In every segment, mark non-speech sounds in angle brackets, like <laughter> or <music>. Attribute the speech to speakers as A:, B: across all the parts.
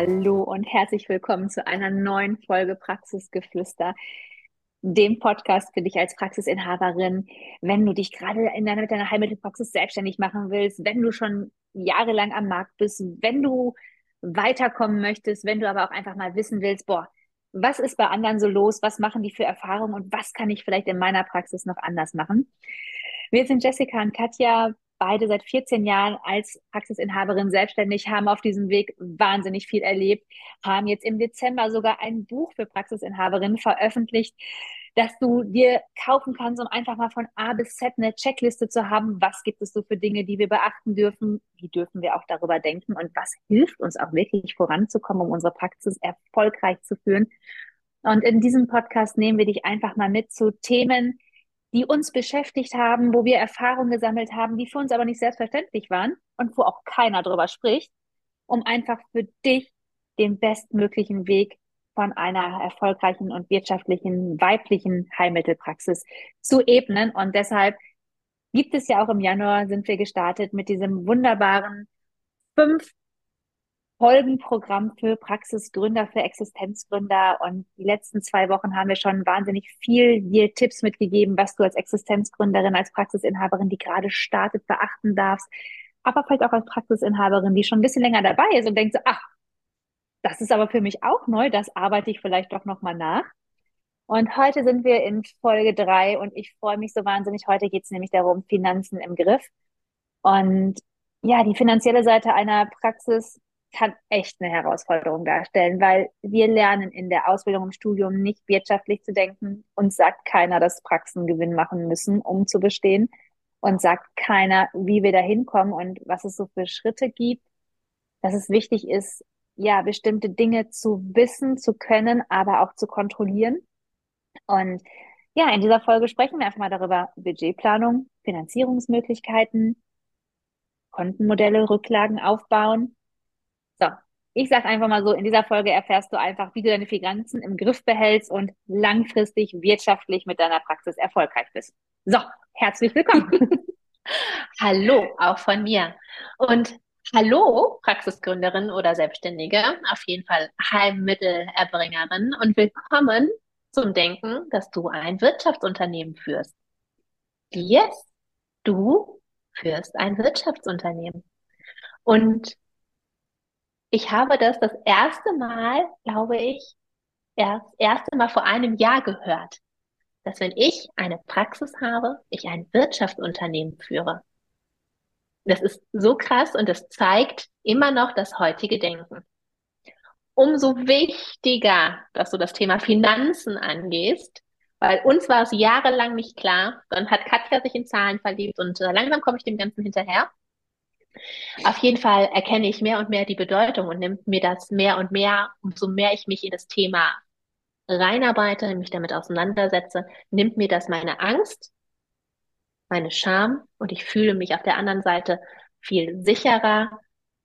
A: Hallo und herzlich willkommen zu einer neuen Folge Praxisgeflüster, dem Podcast für dich als Praxisinhaberin, wenn du dich gerade in deiner, mit deiner Heilmittelpraxis selbstständig machen willst, wenn du schon jahrelang am Markt bist, wenn du weiterkommen möchtest, wenn du aber auch einfach mal wissen willst, boah, was ist bei anderen so los, was machen die für Erfahrungen? Und was kann ich vielleicht in meiner Praxis noch anders machen? Wir sind Jessica und Katja, beide seit 14 Jahren als Praxisinhaberin selbstständig, haben auf diesem Weg wahnsinnig viel erlebt, haben jetzt im Dezember sogar ein Buch für Praxisinhaberinnen veröffentlicht, dass du dir kaufen kannst, um einfach mal von A bis Z eine Checkliste zu haben. Was gibt es so für Dinge, die wir beachten dürfen? Wie dürfen wir auch darüber denken? Und was hilft uns auch wirklich voranzukommen, um unsere Praxis erfolgreich zu führen? Und in diesem Podcast nehmen wir dich einfach mal mit zu Themen, die uns beschäftigt haben, wo wir Erfahrungen gesammelt haben, die für uns aber nicht selbstverständlich waren und wo auch keiner drüber spricht, um einfach für dich den bestmöglichen Weg von einer erfolgreichen und wirtschaftlichen weiblichen Heilmittelpraxis zu ebnen. Und deshalb gibt es ja auch im Januar sind wir gestartet mit diesem wunderbaren fünf Folgenprogramm für Praxisgründer, für Existenzgründer. Und die letzten zwei Wochen haben wir schon wahnsinnig viel dir Tipps mitgegeben, was du als Existenzgründerin, als Praxisinhaberin, die gerade startet, beachten darfst. Aber vielleicht auch als Praxisinhaberin, die schon ein bisschen länger dabei ist und denkt so, ach, das ist aber für mich auch neu, das arbeite ich vielleicht doch nochmal nach. Und heute sind wir in Folge drei und ich freue mich so wahnsinnig. Heute geht es nämlich darum, Finanzen im Griff. Und ja, die finanzielle Seite einer Praxis kann echt eine Herausforderung darstellen, weil wir lernen in der Ausbildung im Studium nicht wirtschaftlich zu denken. und sagt keiner, dass Praxen Gewinn machen müssen, um zu bestehen. Und sagt keiner, wie wir da hinkommen und was es so für Schritte gibt. Dass es wichtig ist, ja, bestimmte Dinge zu wissen, zu können, aber auch zu kontrollieren. Und ja, in dieser Folge sprechen wir einfach mal darüber Budgetplanung, Finanzierungsmöglichkeiten, Kontenmodelle, Rücklagen aufbauen so, ich sage einfach mal so, in dieser Folge erfährst du einfach, wie du deine Finanzen im Griff behältst und langfristig wirtschaftlich mit deiner Praxis erfolgreich bist. So, herzlich willkommen. <laughs> <laughs>
B: hallo, auch von mir. Und hallo, Praxisgründerin oder Selbstständige, auf jeden Fall Heilmittelerbringerin und willkommen zum Denken, dass du ein Wirtschaftsunternehmen führst. Yes, du führst ein Wirtschaftsunternehmen. Und ich habe das das erste Mal, glaube ich, erst erste Mal vor einem Jahr gehört, dass wenn ich eine Praxis habe, ich ein Wirtschaftsunternehmen führe. Das ist so krass und das zeigt immer noch das heutige Denken. Umso wichtiger, dass du das Thema Finanzen angehst, weil uns war es jahrelang nicht klar. Dann hat Katja sich in Zahlen verliebt und äh, langsam komme ich dem Ganzen hinterher. Auf jeden Fall erkenne ich mehr und mehr die Bedeutung und nimmt mir das mehr und mehr, umso mehr ich mich in das Thema reinarbeite, mich damit auseinandersetze, nimmt mir das meine Angst, meine Scham und ich fühle mich auf der anderen Seite viel sicherer,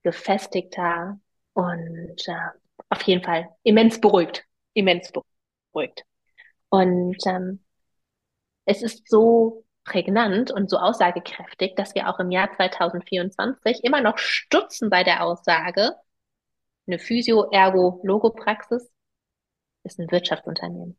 B: gefestigter und äh, auf jeden Fall immens beruhigt, immens beruhigt. Und ähm, es ist so prägnant und so aussagekräftig, dass wir auch im Jahr 2024 immer noch stutzen bei der Aussage, eine Physio-Ergo-Logopraxis ist ein Wirtschaftsunternehmen.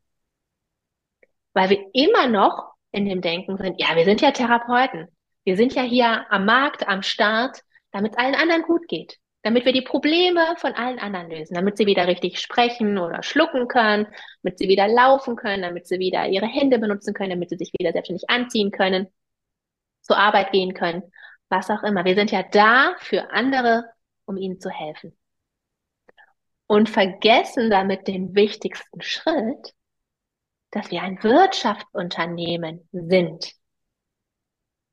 B: Weil wir immer noch in dem Denken sind, ja, wir sind ja Therapeuten. Wir sind ja hier am Markt, am Start, damit es allen anderen gut geht damit wir die Probleme von allen anderen lösen, damit sie wieder richtig sprechen oder schlucken können, damit sie wieder laufen können, damit sie wieder ihre Hände benutzen können, damit sie sich wieder selbstständig anziehen können, zur Arbeit gehen können, was auch immer. Wir sind ja da für andere, um ihnen zu helfen. Und vergessen damit den wichtigsten Schritt, dass wir ein Wirtschaftsunternehmen sind.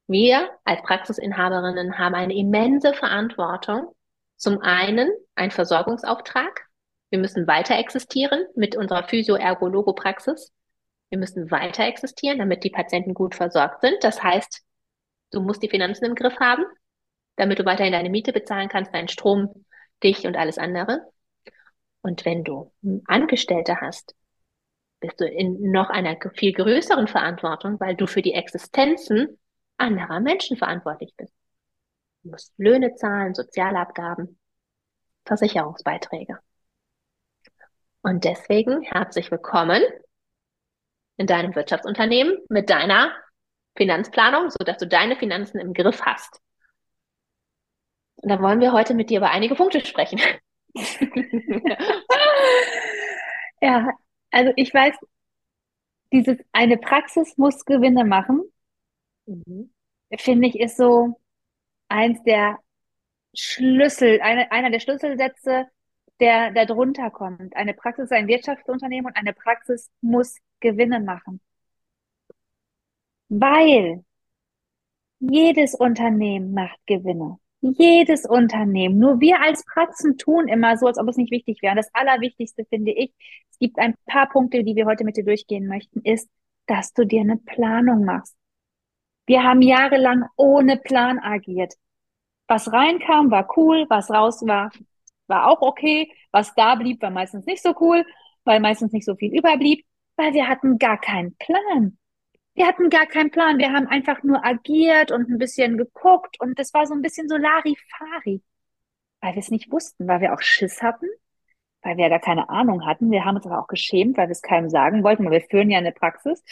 B: Wir als Praxisinhaberinnen haben eine immense Verantwortung. Zum einen ein Versorgungsauftrag. Wir müssen weiter existieren mit unserer Physio-Ergo-Logo-Praxis. Wir müssen weiter existieren, damit die Patienten gut versorgt sind. Das heißt, du musst die Finanzen im Griff haben, damit du weiterhin deine Miete bezahlen kannst, deinen Strom, dich und alles andere. Und wenn du Angestellte hast, bist du in noch einer viel größeren Verantwortung, weil du für die Existenzen anderer Menschen verantwortlich bist. Du musst Löhne zahlen, Sozialabgaben, Versicherungsbeiträge. Und deswegen herzlich willkommen in deinem Wirtschaftsunternehmen mit deiner Finanzplanung, sodass du deine Finanzen im Griff hast. Und da wollen wir heute mit dir über einige Punkte sprechen. <laughs>
A: ja, also ich weiß, dieses eine Praxis muss Gewinne machen, mhm. finde ich, ist so eins der Schlüssel, eine, einer der Schlüsselsätze, der da drunter kommt. Eine Praxis ist ein Wirtschaftsunternehmen und eine Praxis muss Gewinne machen. Weil jedes Unternehmen macht Gewinne. Jedes Unternehmen. Nur wir als Praxen tun immer so, als ob es nicht wichtig wäre. Und das Allerwichtigste finde ich, es gibt ein paar Punkte, die wir heute mit dir durchgehen möchten, ist, dass du dir eine Planung machst. Wir haben jahrelang ohne Plan agiert. Was reinkam, war cool, was raus war, war auch okay. Was da blieb, war meistens nicht so cool, weil meistens nicht so viel überblieb, weil wir hatten gar keinen Plan. Wir hatten gar keinen Plan. Wir haben einfach nur agiert und ein bisschen geguckt und das war so ein bisschen so Larifari, weil wir es nicht wussten, weil wir auch Schiss hatten, weil wir ja gar keine Ahnung hatten. Wir haben uns aber auch geschämt, weil wir es keinem sagen wollten, weil wir führen ja eine Praxis.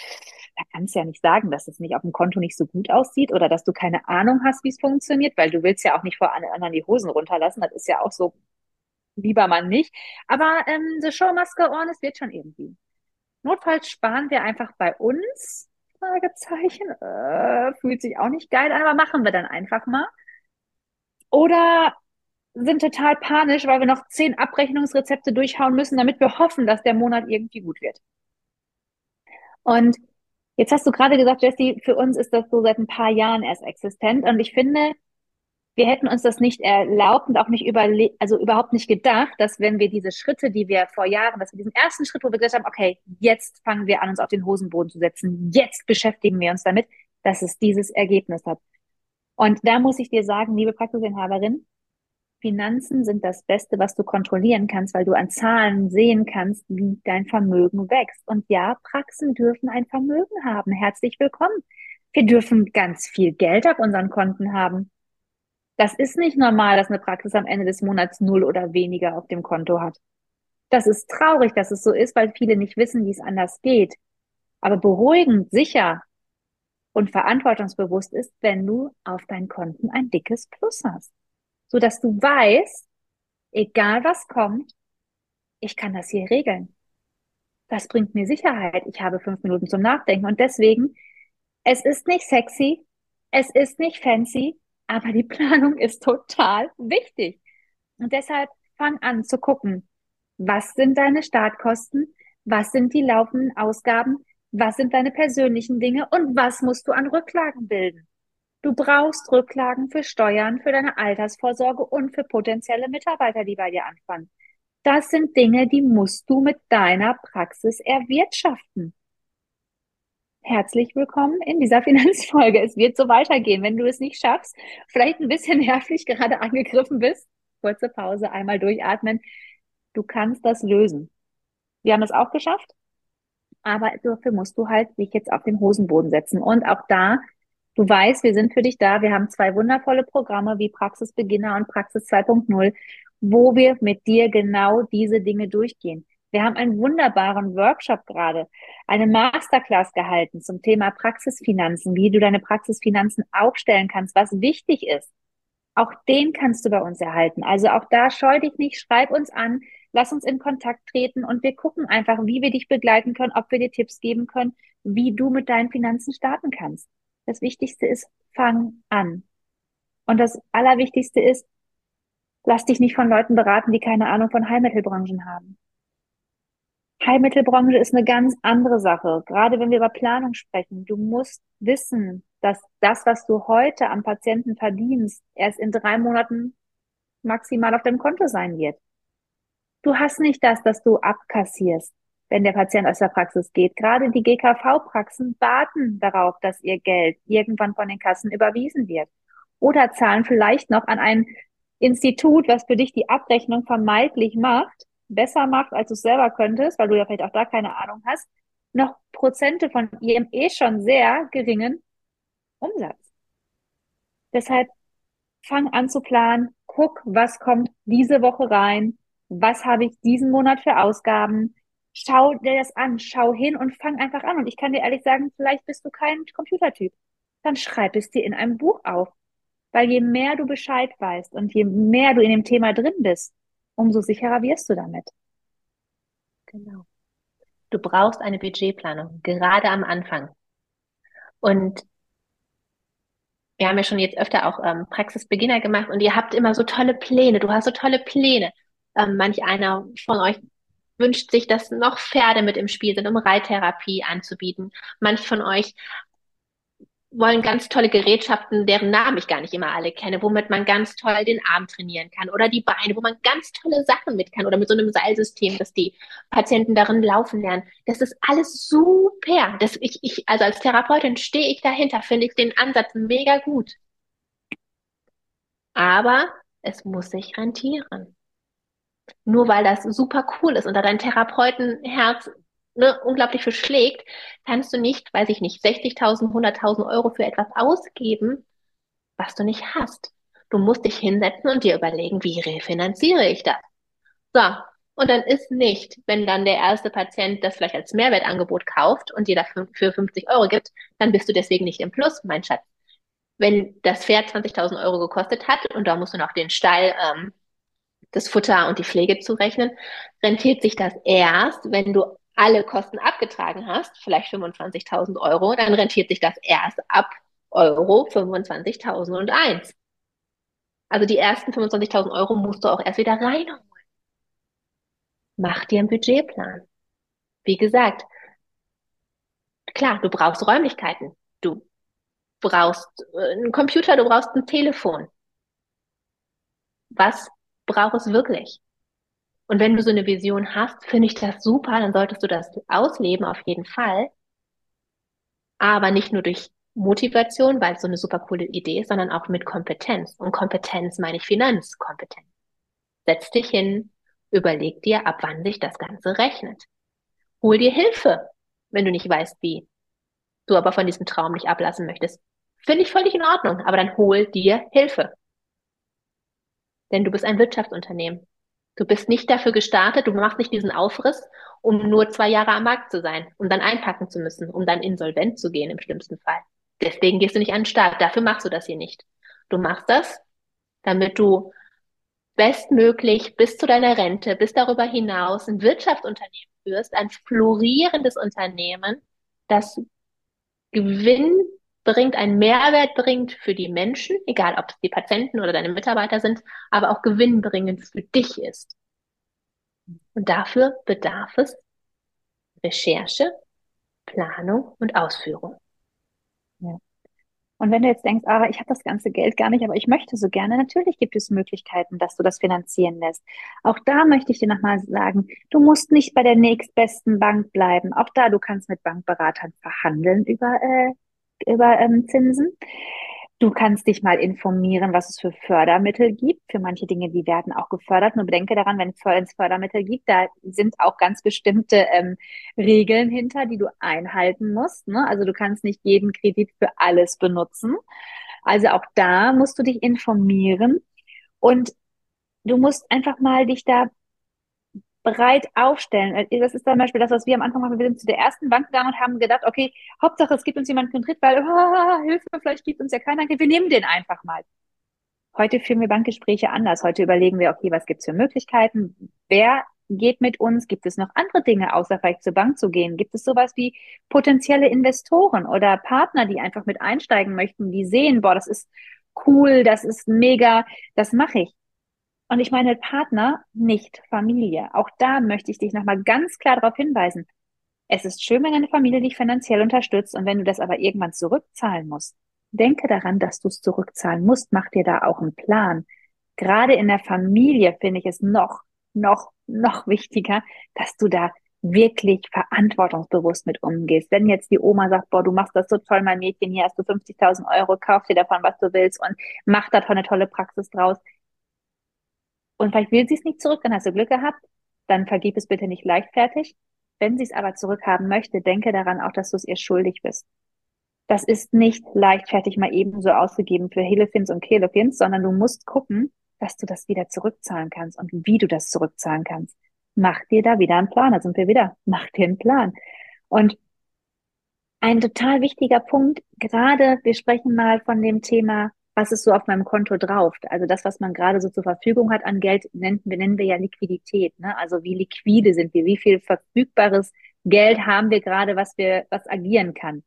A: Da kannst du ja nicht sagen, dass es nicht auf dem Konto nicht so gut aussieht oder dass du keine Ahnung hast, wie es funktioniert, weil du willst ja auch nicht vor anderen die Hosen runterlassen. Das ist ja auch so, lieber man nicht. Aber ähm, the show must go on, es wird schon irgendwie. Notfalls sparen wir einfach bei uns Fragezeichen. Äh, fühlt sich auch nicht geil an, aber machen wir dann einfach mal. Oder sind total panisch, weil wir noch zehn Abrechnungsrezepte durchhauen müssen, damit wir hoffen, dass der Monat irgendwie gut wird. Und jetzt hast du gerade gesagt, Jessie, für uns ist das so seit ein paar Jahren erst existent. Und ich finde, wir hätten uns das nicht erlaubt und auch nicht also überhaupt nicht gedacht, dass wenn wir diese Schritte, die wir vor Jahren, dass wir diesen ersten Schritt, wo wir gesagt haben, okay, jetzt fangen wir an, uns auf den Hosenboden zu setzen, jetzt beschäftigen wir uns damit, dass es dieses Ergebnis hat. Und da muss ich dir sagen, liebe Praxisinhaberin, Finanzen sind das Beste, was du kontrollieren kannst, weil du an Zahlen sehen kannst, wie dein Vermögen wächst. Und ja, Praxen dürfen ein Vermögen haben. Herzlich willkommen. Wir dürfen ganz viel Geld auf unseren Konten haben. Das ist nicht normal, dass eine Praxis am Ende des Monats null oder weniger auf dem Konto hat. Das ist traurig, dass es so ist, weil viele nicht wissen, wie es anders geht. Aber beruhigend, sicher und verantwortungsbewusst ist, wenn du auf deinen Konten ein dickes Plus hast. So dass du weißt, egal was kommt, ich kann das hier regeln. Das bringt mir Sicherheit. Ich habe fünf Minuten zum Nachdenken und deswegen, es ist nicht sexy, es ist nicht fancy, aber die <laughs> Planung ist total wichtig. Und deshalb fang an zu gucken, was sind deine Startkosten, was sind die laufenden Ausgaben, was sind deine persönlichen Dinge und was musst du an Rücklagen bilden. Du brauchst Rücklagen für Steuern, für deine Altersvorsorge und für potenzielle Mitarbeiter, die bei dir anfangen. Das sind Dinge, die musst du mit deiner Praxis erwirtschaften. Herzlich willkommen in dieser <laughs> Finanzfolge. Es wird so weitergehen. Wenn du es nicht schaffst, vielleicht ein bisschen <laughs> nervlich gerade angegriffen bist, kurze Pause, einmal durchatmen. Du kannst das lösen. Wir haben es auch geschafft, aber dafür musst du halt dich jetzt auf den Hosenboden setzen. Und auch da, du weißt, wir sind für dich da. Wir haben zwei wundervolle Programme wie Praxisbeginner und Praxis 2.0, wo wir mit dir genau diese Dinge durchgehen. Wir haben einen wunderbaren Workshop gerade, eine Masterclass gehalten zum Thema Praxisfinanzen, wie du deine Praxisfinanzen aufstellen kannst, was wichtig ist. Auch den kannst du bei uns erhalten. Also auch da scheu dich nicht, schreib uns an, lass uns in Kontakt treten und wir gucken einfach, wie wir dich begleiten können, ob wir dir Tipps geben können, wie du mit deinen Finanzen starten kannst. Das Wichtigste ist, fang an. Und das Allerwichtigste ist, lass dich nicht von Leuten beraten, die keine Ahnung von Heilmittelbranchen haben. Heilmittelbranche ist eine ganz andere Sache. Gerade wenn wir über Planung sprechen. Du musst wissen, dass das, was du heute am Patienten verdienst, erst in drei Monaten maximal auf deinem Konto sein wird. Du hast nicht das, dass du abkassierst, wenn der Patient aus der Praxis geht. Gerade die GKV-Praxen warten darauf, dass ihr Geld irgendwann von den Kassen überwiesen wird. Oder zahlen vielleicht noch an ein Institut, was für dich die Abrechnung vermeintlich macht, besser macht, als du es selber könntest, weil du ja vielleicht auch da keine Ahnung hast, noch Prozente von ihrem eh schon sehr geringen Umsatz. Deshalb fang an zu planen, guck, was kommt diese Woche rein, was habe ich diesen Monat für Ausgaben, schau dir das an, schau hin und fang einfach an. Und ich kann dir ehrlich sagen, vielleicht bist du kein Computertyp. Dann schreib es dir in einem Buch auf. Weil je mehr du Bescheid weißt und je mehr du in dem Thema drin bist, umso sicherer wirst du damit.
B: Genau. Du brauchst eine Budgetplanung, gerade am Anfang. Und wir haben ja schon jetzt öfter auch ähm, Praxisbeginner gemacht und ihr habt immer so tolle Pläne. Du hast so tolle Pläne. Ähm, manch einer von euch wünscht sich, dass noch Pferde mit im Spiel sind, um Reittherapie anzubieten. Manch von euch wollen ganz tolle Gerätschaften, deren Namen ich gar nicht immer alle kenne, womit man ganz toll den Arm trainieren kann oder die Beine, wo man ganz tolle Sachen mit kann oder mit so einem Seilsystem, dass die Patienten darin laufen lernen. Das ist alles super. Das ich, ich, also als Therapeutin stehe ich dahinter, finde ich den Ansatz mega gut. Aber es muss sich rentieren. Nur weil das super cool ist und da dein Therapeutenherz ne, unglaublich viel schlägt, kannst du nicht, weiß ich nicht, 60.000, 100.000 Euro für etwas ausgeben, was du nicht hast. Du musst dich hinsetzen und dir überlegen, wie refinanziere ich das? So. Und dann ist nicht, wenn dann der erste Patient das vielleicht als Mehrwertangebot kauft und dir dafür für 50 Euro gibt, dann bist du deswegen nicht im Plus, mein Schatz. Wenn das Pferd 20.000 Euro gekostet hat und da musst du noch den Stall, ähm, das Futter und die Pflege zurechnen, rentiert sich das erst, wenn du alle Kosten abgetragen hast, vielleicht 25.000 Euro, dann rentiert sich das erst ab Euro 25.001. Also die ersten 25.000 Euro musst du auch erst wieder reinholen. Mach dir einen Budgetplan. Wie gesagt, klar, du brauchst Räumlichkeiten. Du brauchst äh, einen Computer, du brauchst ein Telefon. Was braucht es wirklich? Und wenn du so eine Vision hast, finde ich das super, dann solltest du das ausleben auf jeden Fall. Aber nicht nur durch Motivation, weil es so eine super coole Idee ist, sondern auch mit Kompetenz. Und Kompetenz meine ich Finanzkompetenz. Setz dich hin, überleg dir, ab wann sich das Ganze rechnet. Hol dir Hilfe, wenn du nicht weißt, wie. Du aber von diesem Traum nicht ablassen möchtest. Finde ich völlig in Ordnung, aber dann hol dir Hilfe. Denn du bist ein Wirtschaftsunternehmen. Du bist nicht dafür gestartet, du machst nicht diesen Aufriss, um nur zwei Jahre am Markt zu sein, um dann einpacken zu müssen, um dann insolvent zu gehen im schlimmsten Fall. Deswegen gehst du nicht an den Start. Dafür machst du das hier nicht. Du machst das, damit du bestmöglich bis zu deiner Rente, bis darüber hinaus ein Wirtschaftsunternehmen führst, ein florierendes Unternehmen, das Gewinn bringt, einen Mehrwert bringt für die Menschen, egal ob es die Patienten oder deine Mitarbeiter sind, aber auch gewinnbringend für dich ist. Und dafür bedarf es Recherche, Planung und Ausführung.
A: Ja. Und wenn du jetzt denkst, aber ich habe das ganze Geld gar nicht, aber ich möchte so gerne, natürlich gibt es Möglichkeiten, dass du das finanzieren lässt. Auch da möchte ich dir nochmal sagen, du musst nicht bei der nächstbesten Bank bleiben. Auch da, du kannst mit Bankberatern verhandeln über äh, über ähm, Zinsen. Du kannst dich mal informieren, was es für Fördermittel gibt. Für manche Dinge, die werden auch gefördert. Nur bedenke daran, wenn es Fördermittel gibt, da sind auch ganz bestimmte ähm, Regeln hinter, die du einhalten musst. Ne? Also du kannst nicht jeden Kredit für alles benutzen. Also auch da musst du dich informieren und du musst einfach mal dich da breit aufstellen. Äh, das ist zum Beispiel das, was wir am Anfang machen. Wir sind zu der ersten Bank gegangen und haben gedacht, okay, Hauptsache es gibt uns jemand einen Kredit, weil <laughs> oh, Hilfe, vielleicht gibt uns ja keiner. Wir nehmen den einfach mal. Heute führen wir Bankgespräche anders. Heute überlegen wir, okay, was gibt's für Möglichkeiten? Wer geht mit uns? Gibt es noch andere Dinge, außer vielleicht zur Bank zu gehen? Gibt es sowas wie potenzielle Investoren oder Partner, die einfach mit einsteigen möchten, die sehen, boah, das ist cool, das ist mega, das mache ich. Und ich meine Partner, nicht Familie. Auch da möchte ich dich nochmal ganz klar darauf hinweisen. Es ist schön, wenn deine Familie dich finanziell unterstützt und wenn du das aber irgendwann zurückzahlen musst, denke daran, dass du es zurückzahlen musst. Mach dir da auch einen Plan. Gerade in der Familie finde ich es noch, noch, noch wichtiger, dass du da wirklich verantwortungsbewusst mit umgehst. Wenn jetzt die Oma sagt, boah, du machst das so toll, mein Mädchen, hier hast du 50.000 Euro, kauf dir davon, was du willst und mach davon eine tolle Praxis draus. Und vielleicht will sie es nicht zurück, dann hast du Glück gehabt, dann vergib es bitte nicht leichtfertig. Wenn sie es aber zurückhaben möchte, denke daran auch, dass du es ihr schuldig bist. Das ist nicht leichtfertig mal eben so ausgegeben für Helefins und Kelefins, sondern du musst gucken, dass du das wieder zurückzahlen kannst und wie du das zurückzahlen kannst mach dir da wieder einen Plan. Da sind wir wieder. Mach dir einen Plan. Und ein total wichtiger Punkt, gerade wir sprechen mal von dem Thema, was ist so auf meinem Konto drauf? Also das, was man gerade so zur Verfügung hat an Geld, nennen, nennen wir ja Liquidität. Ne? Also wie liquide sind wir? Wie viel verfügbares Geld haben wir gerade, was wir, was agieren kann?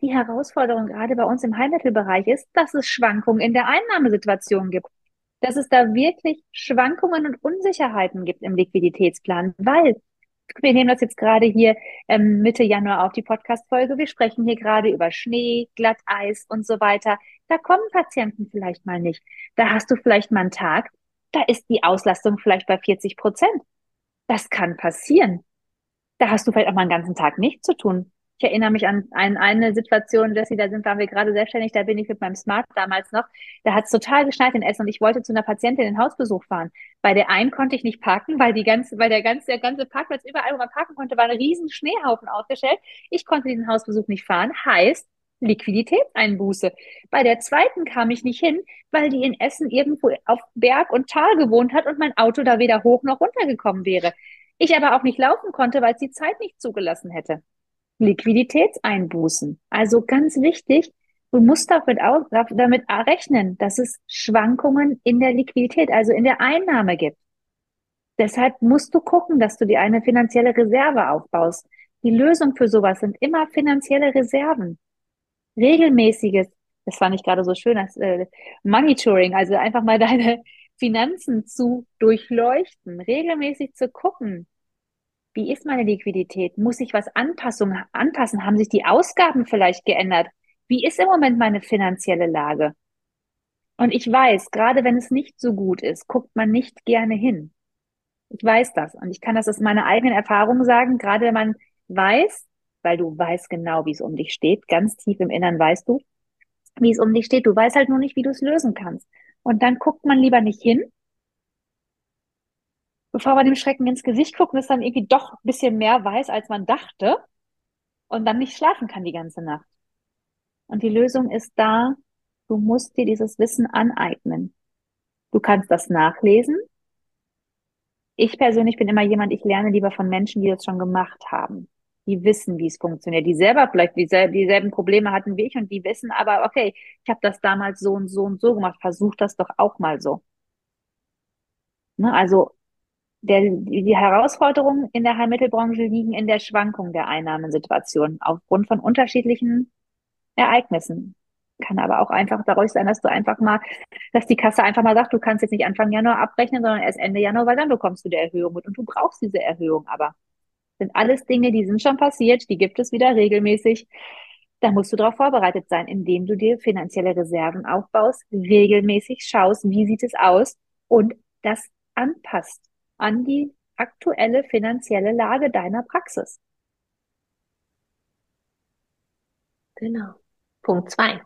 A: Die Herausforderung gerade bei uns im Heilmittelbereich ist, dass es Schwankungen in der Einnahmesituation gibt dass es da wirklich Schwankungen und Unsicherheiten gibt im Liquiditätsplan, weil wir nehmen das jetzt gerade hier ähm, Mitte Januar auf die Podcast-Folge. Wir sprechen hier gerade über Schnee, Glatteis und so weiter. Da kommen Patienten vielleicht mal nicht. Da hast du vielleicht mal einen Tag, da ist die Auslastung vielleicht bei 40 Prozent. Das kann passieren. Da hast du vielleicht auch mal einen ganzen Tag nichts zu tun. Ich erinnere mich an, an eine Situation, Jessie, da sind, waren wir gerade selbstständig, da bin ich mit meinem Smart damals noch. Da hat es total geschneit in Essen und ich wollte zu einer Patientin in den Hausbesuch fahren. Bei der einen konnte ich nicht parken, weil die ganze, weil der ganze, der ganze Parkplatz überall, wo man parken konnte, war ein riesen Schneehaufen aufgestellt. Ich konnte den Hausbesuch nicht fahren. Heißt, Liquiditätseinbuße. Bei der zweiten kam ich nicht hin, weil die in Essen irgendwo auf Berg und Tal gewohnt hat und mein Auto da weder hoch noch runter gekommen wäre. Ich aber auch nicht laufen konnte, weil es die Zeit nicht zugelassen hätte. Liquiditätseinbußen. Also ganz wichtig, du musst damit, auch, damit rechnen, dass es Schwankungen in der Liquidität, also in der Einnahme gibt. Deshalb musst du gucken, dass du dir eine finanzielle Reserve aufbaust. Die Lösung für sowas sind immer finanzielle Reserven. Regelmäßiges, das fand ich gerade so schön, als äh, Monitoring, also einfach mal <laughs> deine Finanzen zu durchleuchten, regelmäßig zu gucken, wie ist meine Liquidität? Muss ich was Anpassung, anpassen? Haben sich die Ausgaben vielleicht geändert? Wie ist im Moment meine finanzielle Lage? Und ich weiß, gerade wenn es nicht so gut ist, guckt man nicht gerne hin. Ich weiß das. Und ich kann das aus meiner eigenen Erfahrung sagen, gerade wenn man weiß, weil du weißt genau, wie es um dich steht, ganz tief im Innern weißt du, wie es um dich steht. Du weißt halt nur nicht, wie du es lösen kannst. Und dann guckt man lieber nicht hin, bevor man dem Schrecken ins Gesicht guckt und es dann irgendwie doch ein bisschen mehr weiß, als man dachte und dann nicht schlafen kann die ganze Nacht. Und die Lösung ist da, du musst dir dieses Wissen aneignen. Du kannst das nachlesen. Ich persönlich bin immer jemand, ich lerne lieber von Menschen, die das schon gemacht haben. Die wissen, wie es funktioniert. Die selber vielleicht dieselben Probleme hatten wie ich und die wissen aber, okay, ich habe das damals so und so und so gemacht. Versuch das doch auch mal so. Ne? Also der, die Herausforderungen in der Heilmittelbranche liegen in der Schwankung der Einnahmensituation aufgrund von unterschiedlichen Ereignissen. Kann aber auch einfach dadurch sein, dass du einfach mal, dass die Kasse einfach mal sagt, du kannst jetzt nicht Anfang Januar abrechnen, sondern erst Ende Januar, weil dann bekommst du die Erhöhung mit und du brauchst diese Erhöhung aber. Sind alles Dinge, die sind schon passiert, die gibt es wieder regelmäßig. Da musst du darauf vorbereitet sein, indem du dir finanzielle Reserven aufbaust, regelmäßig schaust, wie sieht es aus und das anpasst an die aktuelle finanzielle Lage deiner Praxis.
B: Genau. Punkt zwei.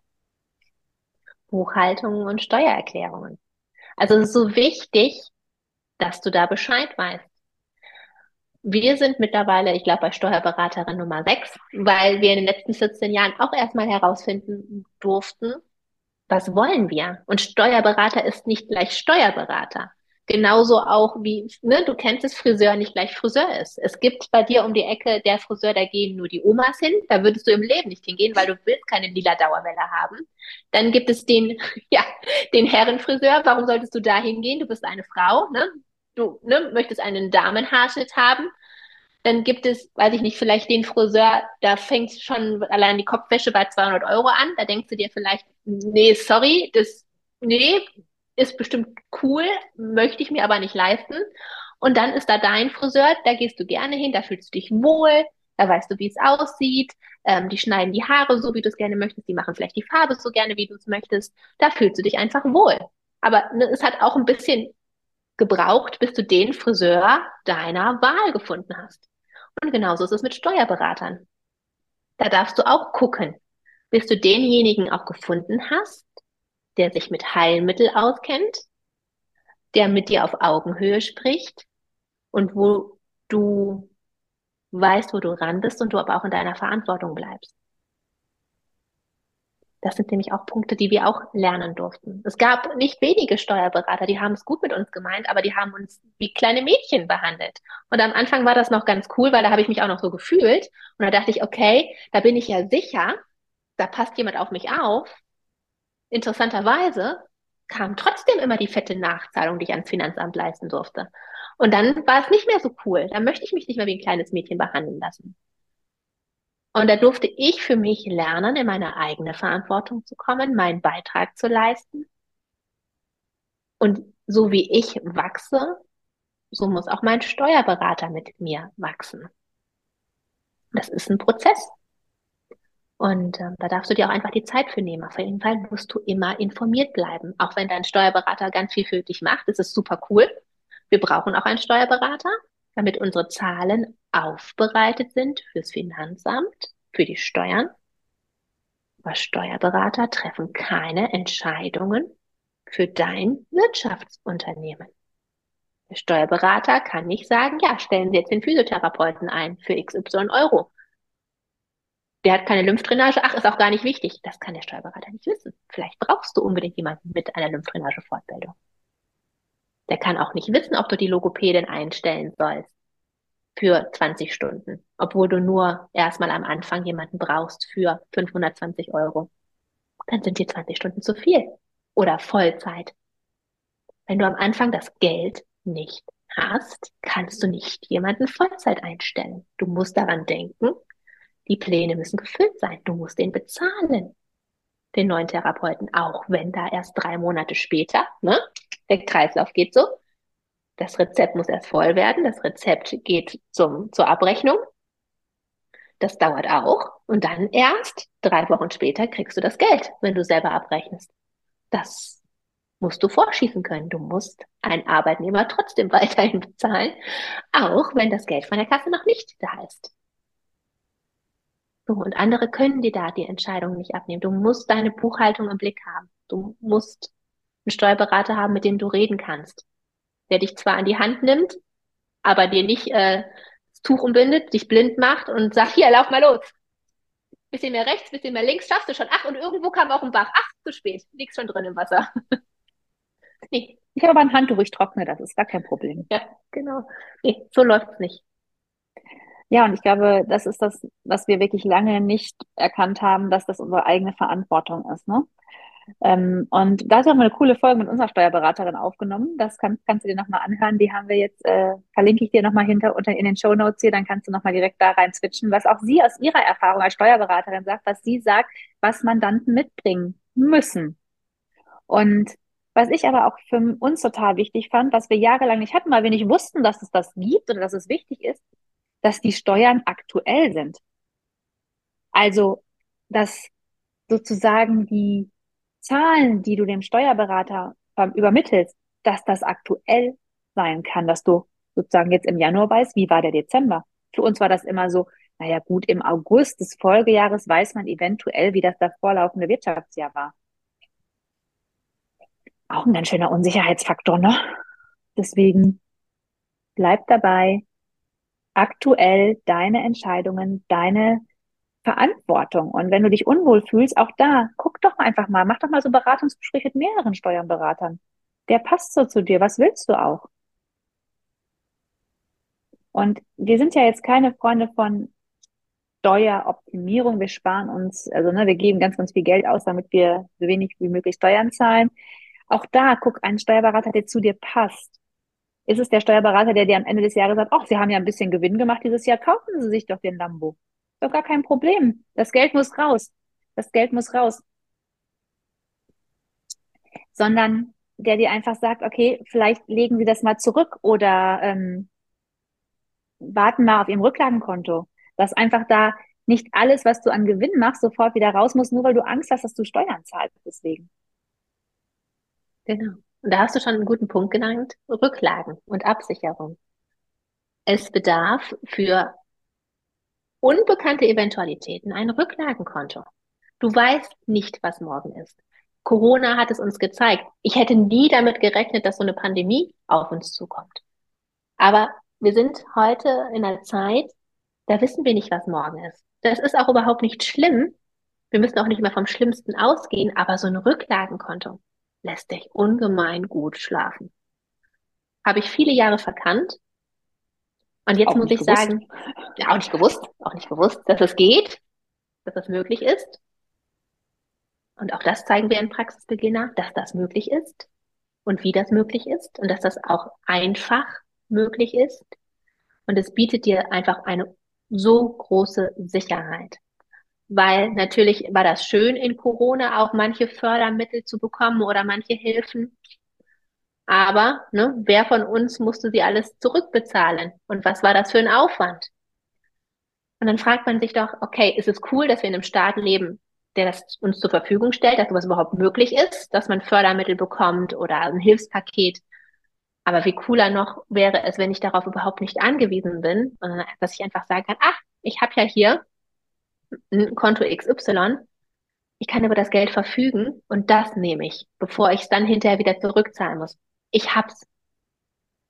B: Buchhaltungen und Steuererklärungen. Also es ist so wichtig, dass du da Bescheid weißt. Wir sind mittlerweile, ich glaube, bei Steuerberaterin Nummer 6, weil wir in den letzten 14 Jahren auch erstmal herausfinden durften, was wollen wir? Und Steuerberater ist nicht gleich Steuerberater. Genauso auch wie, ne, du kennst es, Friseur nicht gleich Friseur ist. Es gibt bei dir um die Ecke der Friseur, da gehen nur die Omas hin. Da würdest du im Leben nicht hingehen, weil du willst keine lila Dauerwelle haben. Dann gibt es den, <laughs> ja, den Herrenfriseur. Warum solltest du da hingehen? Du bist eine Frau, ne? Du ne, möchtest einen Damenhaarschnitt haben. Dann gibt es, weiß ich nicht, vielleicht den Friseur, da fängt schon allein die Kopfwäsche bei 200 Euro an. Da denkst du dir vielleicht, nee, sorry, das, nee, ist bestimmt cool, möchte ich mir aber nicht leisten. Und dann ist da dein Friseur, da gehst du gerne hin, da fühlst du dich wohl, da weißt du, wie es aussieht. Ähm, die schneiden die Haare so, wie du es gerne möchtest, die machen vielleicht die Farbe so gerne, wie du es möchtest. Da fühlst du dich einfach wohl. Aber ne, es hat auch ein bisschen gebraucht, bis du den Friseur deiner Wahl gefunden hast. Und genauso ist es mit Steuerberatern. Da darfst du auch gucken, bis du denjenigen auch gefunden hast, der sich mit Heilmittel auskennt, der mit dir auf Augenhöhe spricht und wo du weißt, wo du ran bist und du aber auch in deiner Verantwortung bleibst. Das sind nämlich auch Punkte, die wir auch lernen durften. Es gab nicht wenige Steuerberater, die haben es gut mit uns gemeint, aber die haben uns wie kleine Mädchen behandelt. Und am Anfang war das noch ganz cool, weil da habe ich mich auch noch so gefühlt. Und da dachte ich, okay, da bin ich ja sicher, da passt jemand auf mich auf. Interessanterweise kam trotzdem immer die fette Nachzahlung, die ich ans Finanzamt leisten durfte. Und dann war es nicht mehr so cool. Da möchte ich mich nicht mehr wie ein kleines Mädchen behandeln lassen. Und da durfte ich für mich lernen, in meine eigene Verantwortung zu kommen, meinen Beitrag zu leisten. Und so wie ich wachse, so muss auch mein Steuerberater mit mir wachsen. Das ist ein Prozess. Und äh, da darfst du dir auch einfach die Zeit für nehmen. Auf jeden Fall musst du immer informiert bleiben. Auch wenn dein Steuerberater ganz viel für dich macht, ist es super cool. Wir brauchen auch einen Steuerberater, damit unsere Zahlen aufbereitet sind fürs Finanzamt, für die Steuern. Aber Steuerberater treffen keine Entscheidungen für dein Wirtschaftsunternehmen. Der Steuerberater kann nicht sagen, ja, stellen Sie jetzt den Physiotherapeuten ein für XY Euro. Der hat keine Lymphdrainage, ach, ist auch gar nicht wichtig. Das kann der Steuerberater nicht wissen. Vielleicht brauchst du unbedingt jemanden mit einer Lymphdrainage-Fortbildung. Der kann auch nicht wissen, ob du die Logopädin einstellen sollst für 20 Stunden, obwohl du nur erstmal am Anfang jemanden brauchst für 520 Euro. Dann sind die 20 Stunden zu viel oder Vollzeit. Wenn du am Anfang das Geld nicht hast, kannst du nicht jemanden Vollzeit einstellen. Du musst daran denken, die Pläne müssen gefüllt sein. Du musst den bezahlen, den neuen Therapeuten, auch wenn da erst drei Monate später, ne, der Kreislauf geht so. Das Rezept muss erst voll werden. Das Rezept geht zum, zur Abrechnung. Das dauert auch. Und dann erst drei Wochen später kriegst du das Geld, wenn du selber abrechnest. Das musst du vorschießen können. Du musst einen Arbeitnehmer trotzdem <laughs> weiterhin bezahlen, auch wenn das Geld von der Kasse noch nicht da ist. So, und andere können dir da die Entscheidung nicht abnehmen. Du musst deine Buchhaltung im Blick haben. Du musst einen Steuerberater haben, mit dem du reden kannst, der dich zwar an die Hand nimmt, aber dir nicht äh, das Tuch umbindet, dich blind macht und sagt, hier, lauf mal los. Bisschen mehr rechts, bisschen mehr links, schaffst du schon. Ach, und irgendwo kam auch ein Bach. Ach, zu spät, liegst schon drin im Wasser. <laughs>
A: nee. Ich habe aber ein Handtuch, ich trockne das, ist gar kein Problem.
B: Ja, genau. Nee, so läuft's nicht.
A: Ja, und ich glaube, das ist das, was wir wirklich lange nicht erkannt haben, dass das unsere eigene Verantwortung ist. Ne? Ähm, und da ist auch mal eine coole Folge mit unserer Steuerberaterin aufgenommen. Das kann, kannst du dir nochmal anhören. Die haben wir jetzt, äh, verlinke ich dir nochmal hinter unter in den Show Notes hier, dann kannst du nochmal direkt da rein switchen, was auch sie aus ihrer Erfahrung als Steuerberaterin sagt, was sie sagt, was Mandanten mitbringen müssen. Und was ich aber auch für uns total wichtig fand, was wir jahrelang nicht hatten, weil wir nicht wussten, dass es das gibt oder dass es wichtig ist, dass die Steuern aktuell sind. Also, dass sozusagen die Zahlen, die du dem Steuerberater übermittelst, dass das aktuell sein kann, dass du sozusagen jetzt im Januar weißt, wie war der Dezember. Für uns war das immer so, naja gut, im August des Folgejahres weiß man eventuell, wie das davorlaufende Wirtschaftsjahr war. Auch ein ganz schöner Unsicherheitsfaktor, ne? Deswegen bleib dabei, aktuell deine Entscheidungen, deine Verantwortung. Und wenn du dich unwohl fühlst, auch da, guck doch einfach mal, mach doch mal so Beratungsgespräche mit mehreren Steuerberatern. Der passt so zu dir. Was willst du auch? Und wir sind ja jetzt keine Freunde von Steueroptimierung. Wir sparen uns, also ne, wir geben ganz, ganz viel Geld aus, damit wir so wenig wie möglich Steuern zahlen. Auch da, guck einen Steuerberater, der zu dir passt. Ist es der Steuerberater, der dir am Ende des Jahres sagt, ach, Sie haben ja ein bisschen Gewinn gemacht dieses Jahr, kaufen Sie sich doch den Lambo. Doch gar kein Problem. Das Geld muss raus. Das Geld muss raus. Sondern der dir einfach sagt, okay, vielleicht legen Sie das mal zurück oder ähm, warten mal auf Ihrem Rücklagenkonto. Dass einfach da nicht alles, was du an Gewinn machst, sofort wieder raus muss, nur weil du Angst hast, dass du Steuern zahlst deswegen.
B: Genau. Und da hast du schon einen guten Punkt genannt. Rücklagen und Absicherung. Es bedarf für unbekannte Eventualitäten ein Rücklagenkonto. Du weißt nicht, was morgen ist. Corona hat es uns gezeigt. Ich hätte nie damit gerechnet, dass so eine Pandemie auf uns zukommt. Aber wir sind heute in einer Zeit, da wissen wir nicht, was morgen ist. Das ist auch überhaupt nicht schlimm. Wir müssen auch nicht mehr vom Schlimmsten ausgehen, aber so ein Rücklagenkonto lässt dich ungemein gut schlafen. Habe ich viele Jahre verkannt. Und jetzt auch muss ich gewusst. sagen, ja, auch nicht gewusst, auch nicht gewusst, dass es geht, dass es möglich ist. Und auch das zeigen wir in Praxisbeginner, dass das möglich ist und wie das möglich ist und dass das auch einfach möglich ist. Und es bietet dir einfach eine so große Sicherheit. Weil natürlich war das schön in Corona auch manche Fördermittel zu bekommen oder manche Hilfen. Aber ne, wer von uns musste sie alles zurückbezahlen? Und was war das für ein Aufwand? Und dann fragt man sich doch, okay, ist es cool, dass wir in einem Staat leben, der das uns zur Verfügung stellt, dass sowas überhaupt möglich ist, dass man Fördermittel bekommt oder ein Hilfspaket. Aber wie cooler noch wäre es, wenn ich darauf überhaupt nicht angewiesen bin, sondern dass ich einfach sagen kann, ach, ich habe ja hier ein Konto XY, ich kann über das Geld verfügen und das nehme ich, bevor ich es dann hinterher wieder zurückzahlen muss. Ich hab's.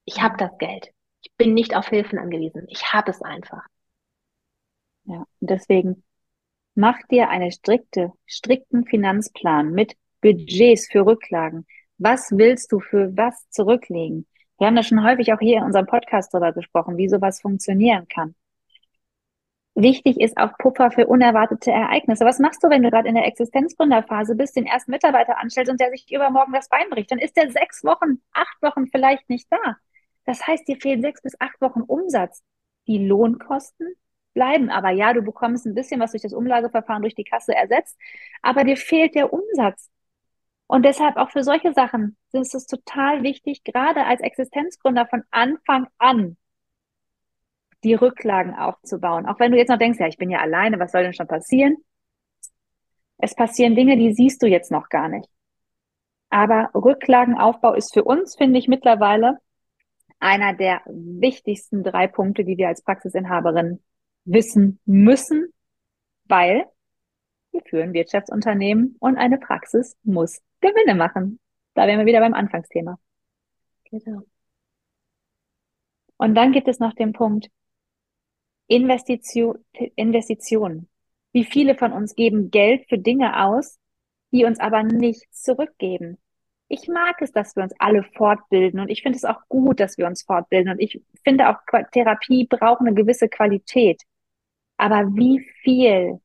B: Ich hab das Geld. Ich bin nicht auf Hilfen angewiesen. Ich habe es einfach.
A: Ja, und deswegen Mach dir einen strikte, strikten Finanzplan mit Budgets für Rücklagen. Was willst du für was zurücklegen? Wir haben da schon häufig auch hier in unserem Podcast darüber gesprochen, wie sowas funktionieren kann. Wichtig ist auch Puffer für unerwartete Ereignisse. Was machst du, wenn du gerade in der Existenzgründerphase bist, den ersten Mitarbeiter anstellst und der sich übermorgen das Bein bricht? Dann ist der sechs Wochen, acht Wochen vielleicht nicht da. Das heißt, dir fehlen sechs bis acht Wochen Umsatz. Die Lohnkosten bleiben. Aber ja, du bekommst ein bisschen was durch das Umlageverfahren durch die Kasse ersetzt, aber dir fehlt der Umsatz. Und deshalb auch für solche Sachen ist es total wichtig, gerade als Existenzgründer von Anfang an die Rücklagen aufzubauen. Auch wenn du jetzt noch denkst, ja, ich bin ja alleine, was soll denn schon passieren? Es passieren Dinge, die siehst du jetzt noch gar nicht. Aber Rücklagenaufbau ist für uns, finde ich, mittlerweile einer der wichtigsten drei Punkte, die wir als Praxisinhaberin wissen müssen, weil wir führen Wirtschaftsunternehmen und eine Praxis muss Gewinne machen. Da wären wir wieder beim Anfangsthema. Genau. Und dann gibt es noch den Punkt Investition, Investition. Wie viele von uns geben Geld für Dinge aus, die uns aber nichts zurückgeben? Ich mag es, dass wir uns alle fortbilden und ich finde es auch gut, dass wir uns fortbilden und ich finde auch Therapie braucht eine gewisse Qualität. Aber wie viel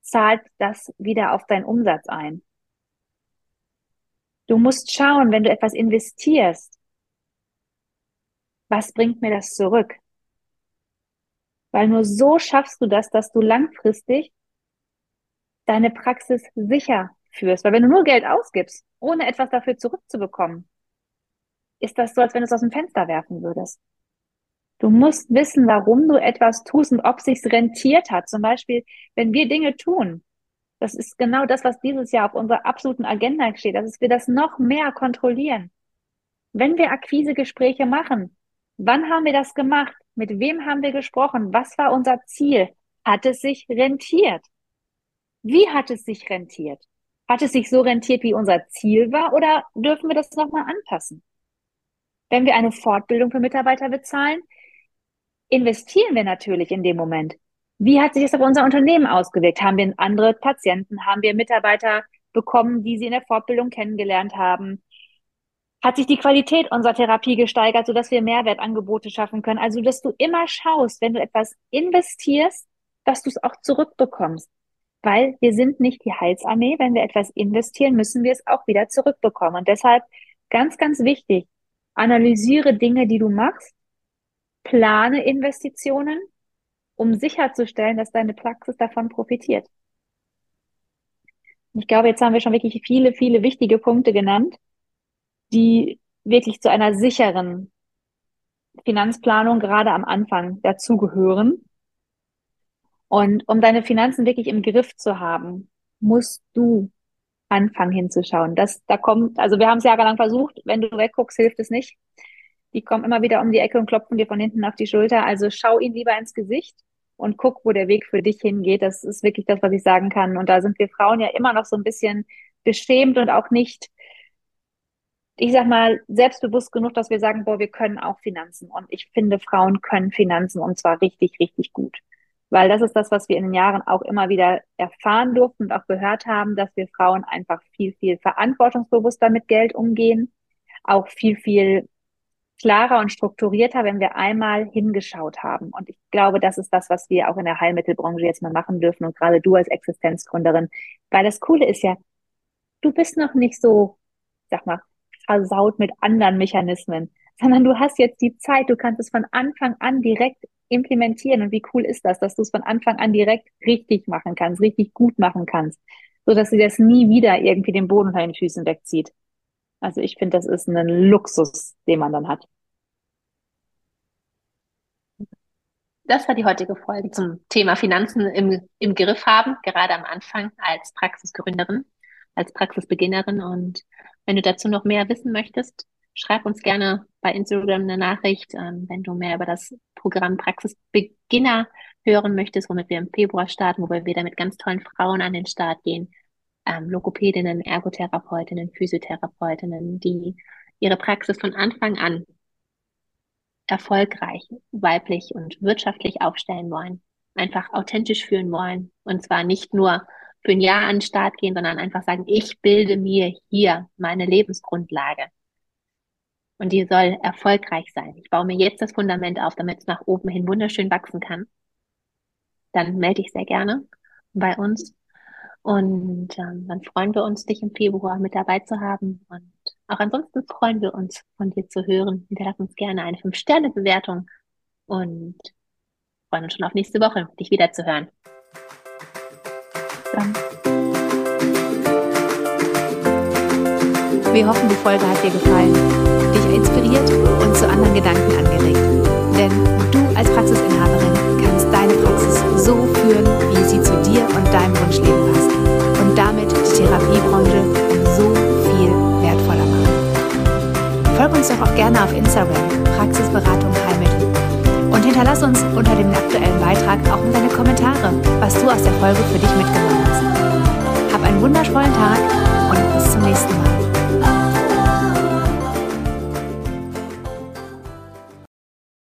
A: zahlt das wieder auf deinen Umsatz ein? Du musst schauen, wenn du etwas investierst, was bringt mir das zurück? Weil nur so schaffst du das, dass du langfristig deine Praxis sicher führst. Weil wenn du nur Geld ausgibst, ohne etwas dafür zurückzubekommen, ist das so, als wenn du es aus dem Fenster werfen würdest. Du musst wissen, warum du etwas tust und ob sich's rentiert hat. Zum Beispiel, wenn wir Dinge tun, das ist genau das, was dieses Jahr auf unserer absoluten Agenda steht, dass wir das noch mehr kontrollieren. Wenn wir Akquisegespräche machen, wann haben wir das gemacht? Mit wem haben wir gesprochen? Was war unser Ziel? Hat es sich rentiert? Wie hat es sich rentiert? Hat es sich so rentiert, wie unser Ziel war, oder dürfen wir das nochmal anpassen? Wenn wir eine Fortbildung für Mitarbeiter bezahlen, investieren wir natürlich in dem Moment. Wie hat sich das auf unser Unternehmen ausgewirkt? Haben wir andere Patienten? Haben wir Mitarbeiter bekommen, die sie in der Fortbildung kennengelernt haben? Hat sich die Qualität unserer Therapie gesteigert, sodass wir Mehrwertangebote schaffen können? Also, dass du immer schaust, wenn du etwas investierst, dass du es auch zurückbekommst. Weil wir sind nicht die Heilsarmee. Wenn wir etwas investieren, müssen wir es auch wieder zurückbekommen. Und deshalb ganz, ganz wichtig, analysiere Dinge, die du machst plane Investitionen, um sicherzustellen, dass deine Praxis davon profitiert. Ich glaube, jetzt haben wir schon wirklich viele, viele wichtige Punkte genannt. Die wirklich zu einer sicheren Finanzplanung gerade am Anfang dazugehören. Und um deine Finanzen wirklich im Griff zu haben, musst du anfangen hinzuschauen. Das, da kommt, also wir haben es jahrelang versucht, wenn du wegguckst, hilft es nicht. Die kommen immer wieder um die Ecke und klopfen dir von hinten auf die Schulter. Also schau ihn lieber ins Gesicht und guck, wo der Weg für dich hingeht. Das ist wirklich das, was ich sagen kann. Und da sind wir Frauen ja immer noch so ein bisschen beschämt und auch nicht, ich sag mal, selbstbewusst genug, dass wir sagen, boah, wir können auch Finanzen. Und ich finde, Frauen können Finanzen und zwar richtig, richtig gut. Weil das ist das, was wir in den Jahren auch immer wieder erfahren durften und auch gehört haben, dass wir Frauen einfach viel, viel verantwortungsbewusster mit Geld umgehen, auch viel, viel klarer und strukturierter, wenn wir einmal hingeschaut haben. Und ich glaube, das ist das, was wir auch in der Heilmittelbranche jetzt mal machen dürfen und gerade du als Existenzgründerin. Weil das Coole ist ja, du bist noch nicht so, sag mal, versaut mit anderen Mechanismen, sondern du hast jetzt die Zeit, du kannst es von Anfang an direkt implementieren. Und wie cool ist das, dass du es von Anfang an direkt richtig machen kannst, richtig gut machen kannst, so dass sie das nie wieder irgendwie den Boden unter den Füßen wegzieht. Also ich finde, das ist ein Luxus, den man dann hat.
B: Das war die heutige Folge zum Thema Finanzen im, im Griff haben, gerade am Anfang als Praxisgründerin, als Praxisbeginnerin. Und wenn du dazu noch mehr wissen möchtest, schreib uns gerne bei Instagram eine Nachricht, ähm, wenn du mehr über das Programm Praxisbeginner hören möchtest, womit wir im Februar starten, wo wir wieder mit ganz tollen Frauen an den Start gehen. Ähm, Logopädinnen, Ergotherapeutinnen, Physiotherapeutinnen, die ihre Praxis von Anfang an erfolgreich, weiblich und wirtschaftlich aufstellen wollen. Einfach authentisch fühlen wollen. Und zwar nicht nur für ein Jahr an den Start gehen, sondern einfach sagen, ich bilde mir hier meine Lebensgrundlage. Und die soll erfolgreich sein. Ich baue mir jetzt das Fundament auf, damit es nach oben hin wunderschön wachsen kann. Dann melde ich sehr gerne bei uns. Und ähm, dann freuen wir uns, dich im Februar mit dabei zu haben. Und auch ansonsten freuen wir uns, von dir zu hören. Hinterlass uns gerne eine 5-Sterne-Bewertung und freuen uns schon auf nächste Woche, dich wieder zu hören.
A: Dann. Wir hoffen, die Folge hat dir gefallen, dich inspiriert und zu anderen Gedanken angeregt. Denn du als Praxisinhaberin kannst deine Praxis so führen, wie sie zu dir und deinem Wunschleben passt und damit die Therapiebranche so viel wertvoller machen. Folge uns doch auch gerne auf Instagram, Praxisberatung Heilmittel. Und hinterlass uns unter dem aktuellen Beitrag auch deine Kommentare, was du aus der Folge für dich mitgenommen hast. Hab einen wundervollen Tag und bis zum nächsten Mal.